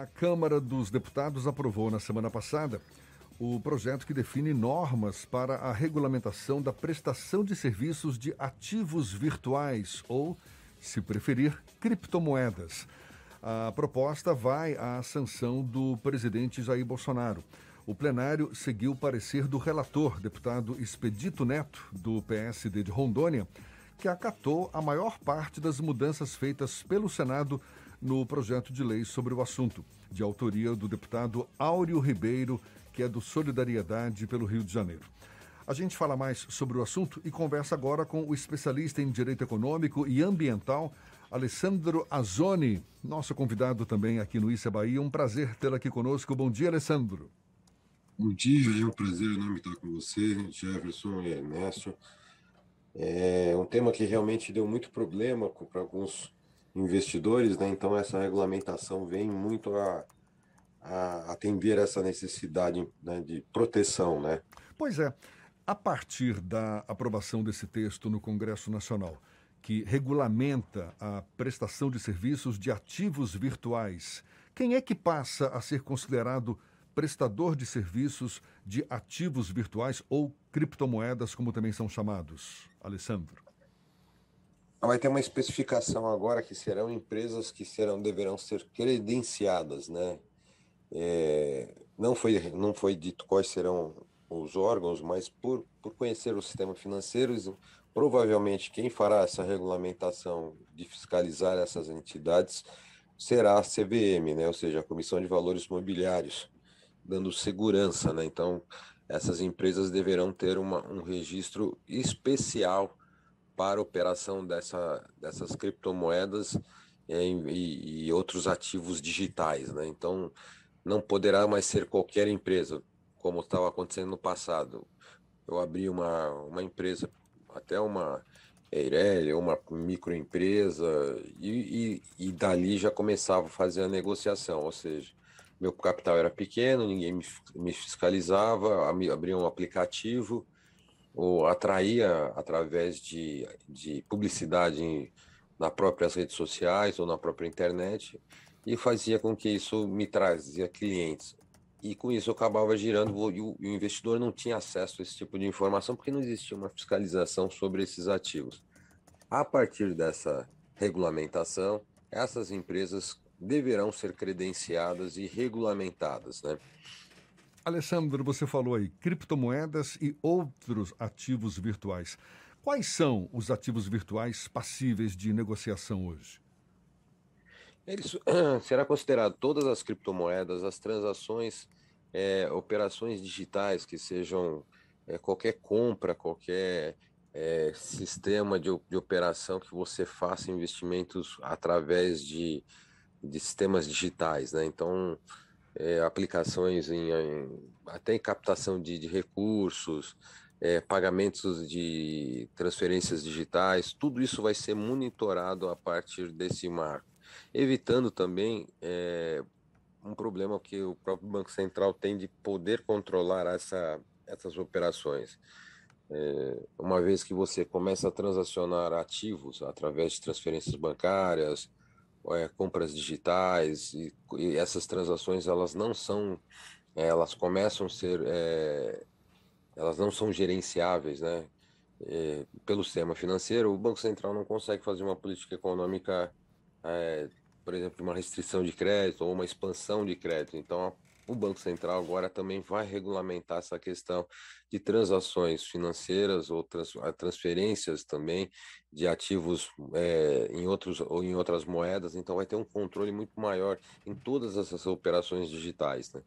A Câmara dos Deputados aprovou na semana passada o projeto que define normas para a regulamentação da prestação de serviços de ativos virtuais ou, se preferir, criptomoedas. A proposta vai à sanção do presidente Jair Bolsonaro. O plenário seguiu o parecer do relator, deputado Expedito Neto, do PSD de Rondônia, que acatou a maior parte das mudanças feitas pelo Senado no projeto de lei sobre o assunto, de autoria do deputado Áureo Ribeiro, que é do Solidariedade pelo Rio de Janeiro. A gente fala mais sobre o assunto e conversa agora com o especialista em direito econômico e ambiental, Alessandro Azoni, nosso convidado também aqui no Issa Bahia. Um prazer tê-lo aqui conosco. Bom dia, Alessandro. Bom dia, é um prazer enorme estar com você, Jefferson e Ernesto. É um tema que realmente deu muito problema para alguns investidores, né? Então essa regulamentação vem muito a, a atender essa necessidade né, de proteção, né? Pois é. A partir da aprovação desse texto no Congresso Nacional, que regulamenta a prestação de serviços de ativos virtuais, quem é que passa a ser considerado prestador de serviços de ativos virtuais ou criptomoedas, como também são chamados? Alessandro. Vai ter uma especificação agora que serão empresas que serão deverão ser credenciadas, né? É, não foi não foi dito quais serão os órgãos, mas por, por conhecer o sistema financeiro, provavelmente quem fará essa regulamentação de fiscalizar essas entidades será a CVM, né? Ou seja, a Comissão de Valores Mobiliários, dando segurança, né? Então essas empresas deverão ter uma, um registro especial para a operação dessa, dessas criptomoedas é, e, e, outros ativos digitais. Né? Então, não poderá mais ser qualquer empresa, como estava acontecendo no passado. Eu abri uma, uma empresa, até uma Eireli, uma microempresa, e, e, e dali já começava a fazer a negociação, ou seja, meu capital era pequeno, ninguém me, me fiscalizava, abria um aplicativo, ou atraía através de, de publicidade em, nas próprias redes sociais ou na própria internet e fazia com que isso me trazia clientes. E com isso eu acabava girando e o, e o investidor não tinha acesso a esse tipo de informação porque não existia uma fiscalização sobre esses ativos. A partir dessa regulamentação, essas empresas deverão ser credenciadas e regulamentadas, né? Alessandro, você falou aí criptomoedas e outros ativos virtuais. Quais são os ativos virtuais passíveis de negociação hoje? Eles, será considerado todas as criptomoedas, as transações, é, operações digitais que sejam é, qualquer compra, qualquer é, sistema de, de operação que você faça investimentos através de, de sistemas digitais, né? Então, é, aplicações em, em, até em captação de, de recursos, é, pagamentos de transferências digitais, tudo isso vai ser monitorado a partir desse marco, evitando também é, um problema que o próprio Banco Central tem de poder controlar essa, essas operações. É, uma vez que você começa a transacionar ativos através de transferências bancárias, é, compras digitais e, e, essas transações elas não são é, elas começam a ser é, elas não são gerenciáveis né? Pelo sistema financeiro o banco central não consegue fazer uma política econômica por exemplo uma restrição de crédito ou uma expansão de crédito. Então o Banco Central agora também vai regulamentar essa questão de transações financeiras ou trans, transferências também de ativos é, em, outros, ou em outras moedas, então vai ter um controle muito maior em todas essas operações digitais. Né?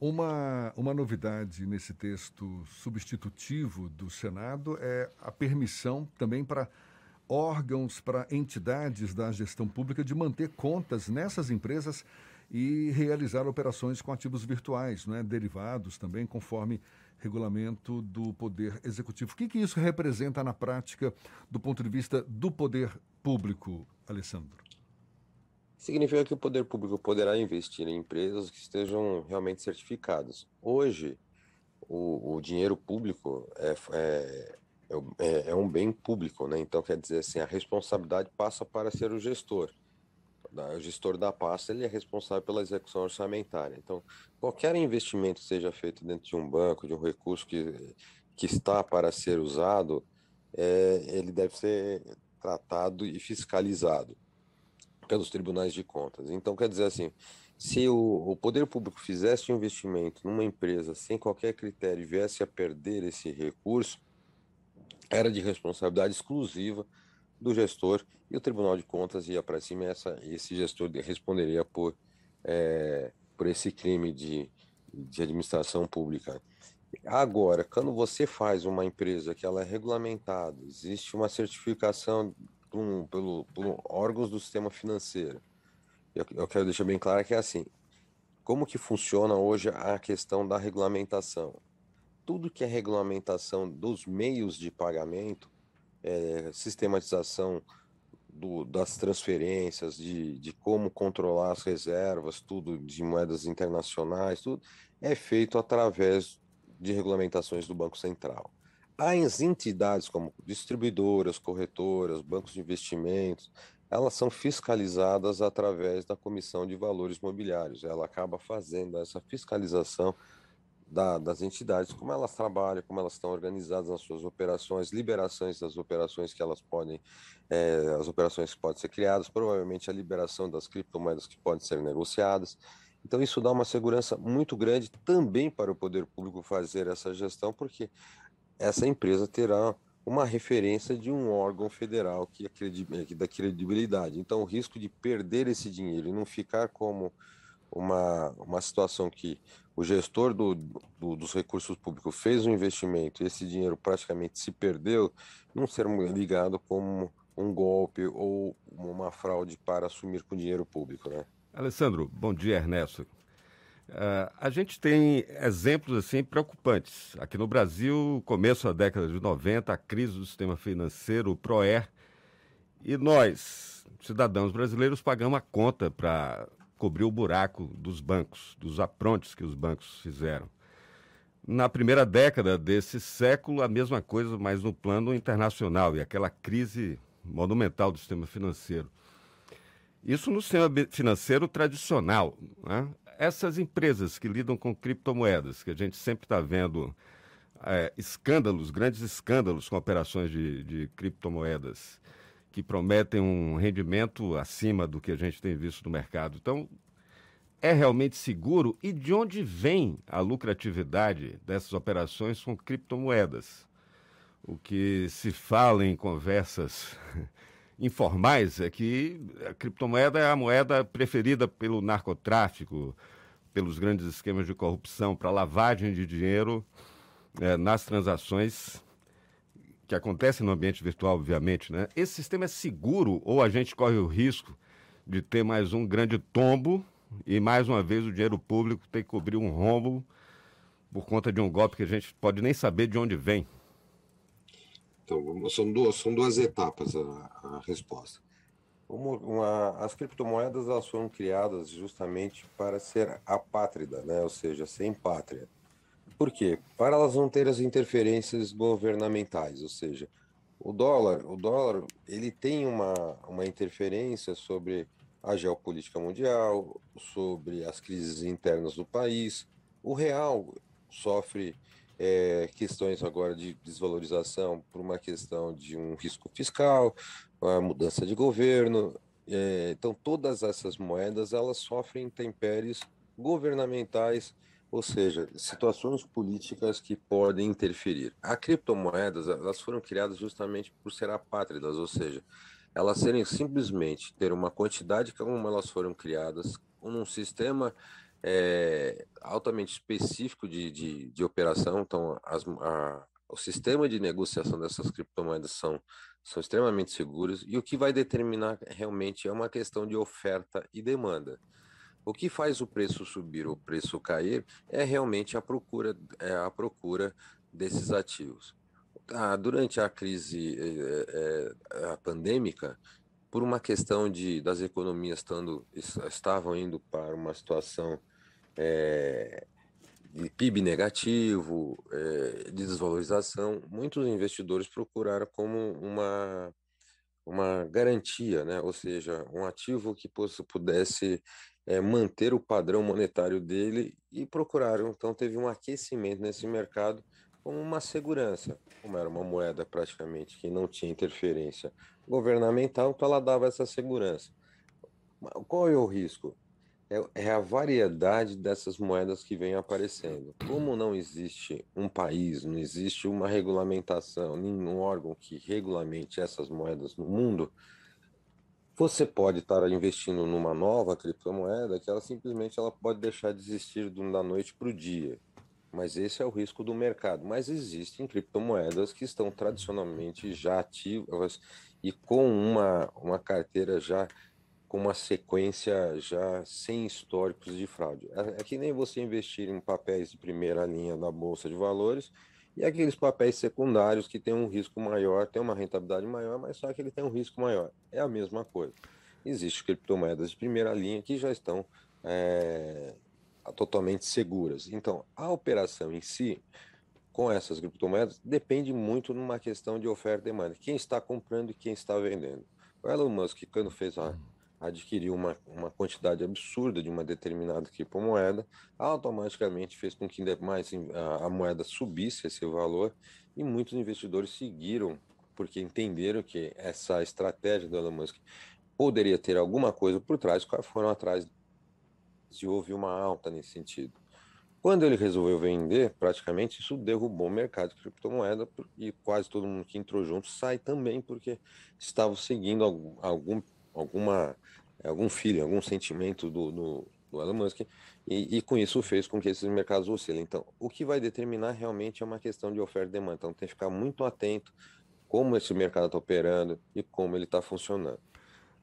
Uma, uma novidade nesse texto substitutivo do Senado é a permissão também para órgãos, para entidades da gestão pública de manter contas nessas empresas e realizar operações com ativos virtuais, né, derivados também, conforme regulamento do Poder Executivo. O que, que isso representa na prática do ponto de vista do poder público, Alessandro? Significa que o poder público poderá investir em empresas que estejam realmente certificadas. Hoje, o, o dinheiro público é, é, é, é um bem público, né? Então, quer dizer assim, a responsabilidade passa para ser o gestor. O gestor da pasta, ele é responsável pela execução orçamentária. Então, qualquer investimento seja feito dentro de um banco, de um recurso que, que está para ser usado, é, ele deve ser tratado e fiscalizado pelos tribunais de contas. Então, quer dizer assim, se o, o poder público fizesse um investimento numa empresa sem qualquer critério e viesse a perder esse recurso, era de responsabilidade exclusiva do gestor e o Tribunal de Contas ia para cima essa, esse gestor responderia por, é, por esse crime de, de administração pública. Agora, quando você faz uma empresa que ela é regulamentada, existe uma certificação pelo, por órgãos do sistema financeiro, eu, eu quero deixar bem claro que é assim, como que funciona hoje a questão da regulamentação? Tudo que é regulamentação dos meios de pagamento, é, sistematização do, das transferências, de, de como controlar as reservas, tudo de moedas internacionais, tudo é feito através de regulamentações do Banco Central. As entidades como distribuidoras, corretoras, bancos de investimentos, elas são fiscalizadas através da Comissão de Valores Mobiliários. Ela acaba fazendo essa fiscalização da, das entidades, como elas trabalham, como elas estão organizadas nas suas operações, liberações das operações que elas podem, é, as operações que podem ser criadas, provavelmente a liberação das criptomoedas que podem ser negociadas. Então, isso dá uma segurança muito grande também para o poder público fazer essa gestão, porque essa empresa terá uma referência de um órgão federal que, é que dá credibilidade. Então, o risco de perder esse dinheiro e não ficar como uma, uma situação que o gestor do, do, dos recursos públicos fez um investimento e esse dinheiro praticamente se perdeu, não ser ligado como um golpe ou uma fraude para assumir com dinheiro público, né? Alessandro, bom dia, Ernesto. Uh, a gente tem exemplos assim preocupantes. Aqui no Brasil, começo da década de 90, a crise do sistema financeiro, o PROER, e nós, cidadãos brasileiros, pagamos a conta para cobrir o buraco dos bancos, dos aprontes que os bancos fizeram. Na primeira década desse século, a mesma coisa, mas no plano internacional, e aquela crise monumental do sistema financeiro. Isso no sistema financeiro tradicional. Né? essas empresas que lidam com criptomoedas, que a gente sempre está vendo é, escândalos, grandes escândalos com operações de, de criptomoedas, que prometem um rendimento acima do que a gente tem visto no mercado. Então, é realmente seguro? E de onde vem a lucratividade dessas operações com criptomoedas? O que se fala em conversas informais é que a criptomoeda é a moeda preferida pelo narcotráfico, pelos grandes esquemas de corrupção, para lavagem de dinheiro é, nas transações que acontecem no ambiente virtual, obviamente. Né? Esse sistema é seguro ou a gente corre o risco de ter mais um grande tombo e, mais uma vez, o dinheiro público ter que cobrir um rombo por conta de um golpe que a gente pode nem saber de onde vem? Então, são duas, são duas etapas a, a resposta. Uma, uma, as criptomoedas elas foram criadas justamente para ser apátrida, né? ou seja, sem pátria. Por quê? Para elas não terem as interferências governamentais, ou seja, o dólar, o dólar, ele tem uma, uma interferência sobre a geopolítica mundial, sobre as crises internas do país. O real sofre é, questões agora de desvalorização por uma questão de um risco fiscal, a mudança de governo. É, então, todas essas moedas elas sofrem intempéries governamentais, ou seja, situações políticas que podem interferir. As criptomoedas elas foram criadas justamente por ser apátridas, ou seja, elas serem simplesmente ter uma quantidade como elas foram criadas, num sistema é, altamente específico de, de, de operação, então as, a, o sistema de negociação dessas criptomoedas são, são extremamente seguros e o que vai determinar realmente é uma questão de oferta e demanda. O que faz o preço subir ou o preço cair é realmente a procura, é a procura desses ativos. Ah, durante a crise é, é, a pandêmica, por uma questão de das economias estando, estavam indo para uma situação é, de PIB negativo, de desvalorização, muitos investidores procuraram como uma, uma garantia, né? ou seja, um ativo que pudesse é, manter o padrão monetário dele e procuraram. Então, teve um aquecimento nesse mercado como uma segurança, como era uma moeda praticamente que não tinha interferência governamental, então ela dava essa segurança. Qual é o risco? É, é a variedade dessas moedas que vem aparecendo. Como não existe um país, não existe uma regulamentação, nenhum órgão que regulamente essas moedas no mundo, você pode estar investindo numa nova criptomoeda que ela simplesmente ela pode deixar de existir da noite para o dia. Mas esse é o risco do mercado. Mas existem criptomoedas que estão tradicionalmente já ativas e com uma, uma carteira já com uma sequência já sem históricos de fraude. É, é que nem você investir em papéis de primeira linha da Bolsa de Valores e aqueles papéis secundários que têm um risco maior, têm uma rentabilidade maior, mas só que ele tem um risco maior. É a mesma coisa. Existem criptomoedas de primeira linha que já estão é, totalmente seguras. Então, a operação em si, com essas criptomoedas, depende muito numa questão de oferta e demanda. Quem está comprando e quem está vendendo. O Elon Musk, quando fez a adquiriu uma, uma quantidade absurda de uma determinada criptomoeda, automaticamente fez com que mais a, moeda subisse esse valor e muitos investidores seguiram porque entenderam que essa estratégia do Elon Musk poderia ter alguma coisa por trás, foram atrás e houve uma alta nesse sentido. Quando ele resolveu vender, praticamente isso derrubou o mercado de criptomoeda e quase todo mundo que entrou junto sai também porque estava seguindo algum, algum alguma, algum feeling, algum sentimento do, do, do Elon Musk, e, e, com isso fez com que esses mercados oscilem. Então, o que vai determinar realmente é uma questão de oferta e demanda. Então, tem que ficar muito atento como esse mercado está operando e como ele está funcionando.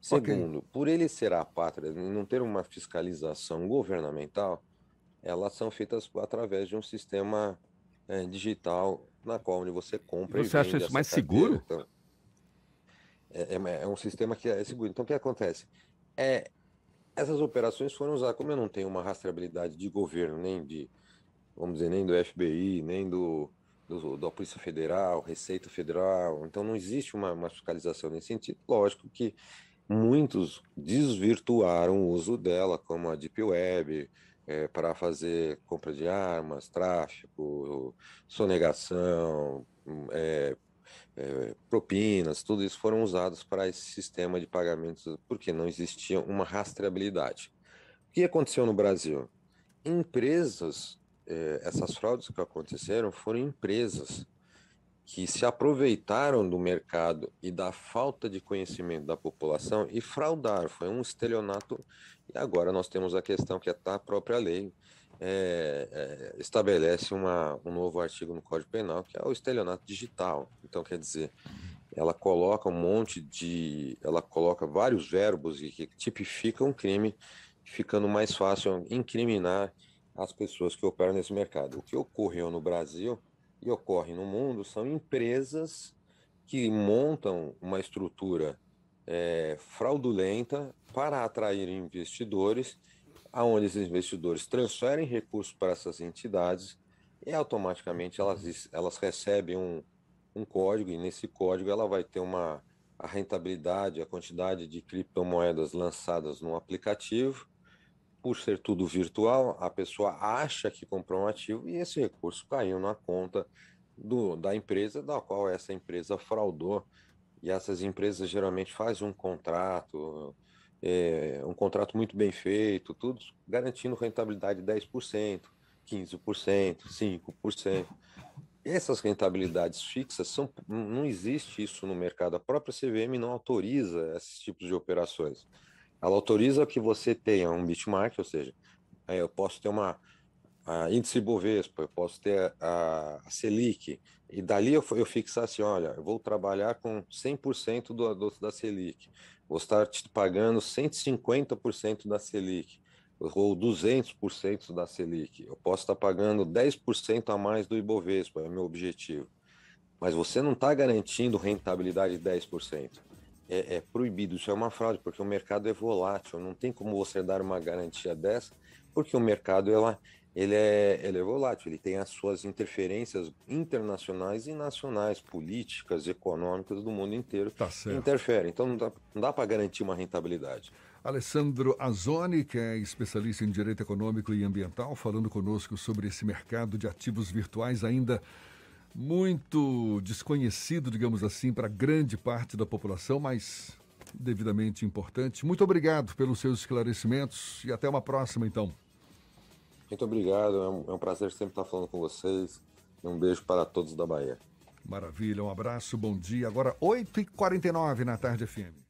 Segundo, okay. por ele ser a pátria e não ter uma fiscalização governamental, elas são feitas através de um sistema é, digital na qual onde você compra e. Você acha isso mais carteira. seguro? Então, é, é, é, um sistema que é seguro. Então, o que acontece? É, essas operações foram usadas, como eu não tenho uma rastreabilidade de governo, nem de, vamos dizer, nem do FBI, nem do, do da Polícia Federal, Receita Federal, então não existe uma, uma fiscalização nesse sentido. Lógico que muitos desvirtuaram o uso dela, como a Deep Web, é, para fazer compra de armas, tráfico, sonegação, é, é, propinas, tudo isso foram usados para esse sistema de pagamentos, porque não existia uma rastreabilidade. O que aconteceu no Brasil? Empresas, é, essas fraudes que aconteceram foram empresas que se aproveitaram do mercado e da falta de conhecimento da população e fraudaram. Foi um estelionato. E agora nós temos a questão que é a própria lei é, é, estabelece uma, um novo artigo no Código Penal, que é o estelionato digital. Então, quer dizer, ela coloca um monte de. Ela coloca vários verbos que tipificam um crime, ficando mais fácil incriminar as pessoas que operam nesse mercado. O que ocorreu no Brasil e ocorre no mundo são empresas que montam uma estrutura é, fraudulenta para atrair investidores aonde os investidores transferem recursos para essas entidades e automaticamente elas, elas recebem um, um código e nesse código ela vai ter uma a rentabilidade, a quantidade de criptomoedas lançadas no aplicativo. Por ser tudo virtual, a pessoa acha que comprou um ativo e esse recurso caiu na conta do, da empresa da qual essa empresa fraudou. E essas empresas geralmente fazem um contrato, é, um contrato muito bem feito, tudo garantindo rentabilidade de 10%, 15%, 5%. Essas rentabilidades fixas são, não existe isso no mercado. A própria CVM não autoriza esses tipos de operações. Ela autoriza que você tenha um benchmark, ou seja, eu posso ter uma a índice Bovespa, eu posso ter a, a Selic, e dali eu, eu fixar assim, olha, eu vou trabalhar com 100% do, do, da Selic, vou estar te pagando 150% da Selic, ou 200% da Selic. Eu posso estar pagando 10% a mais do Ibovespa, é meu objetivo. Mas você não está garantindo rentabilidade de 10%. É, é proibido, isso é uma fraude, porque o mercado é volátil, não tem como você dar uma garantia dessa, porque o mercado ela, ele é, ele é volátil, ele tem as suas interferências internacionais e nacionais, políticas, econômicas do mundo inteiro tá certo. interferem. Então não dá, não dá para garantir uma rentabilidade. Alessandro Azoni, que é especialista em direito econômico e ambiental, falando conosco sobre esse mercado de ativos virtuais ainda muito desconhecido, digamos assim, para grande parte da população, mas devidamente importante. Muito obrigado pelos seus esclarecimentos e até uma próxima, então. Muito obrigado, é um, é um prazer sempre estar falando com vocês. Um beijo para todos da Bahia. Maravilha, um abraço, bom dia. Agora 8h49 na tarde FM.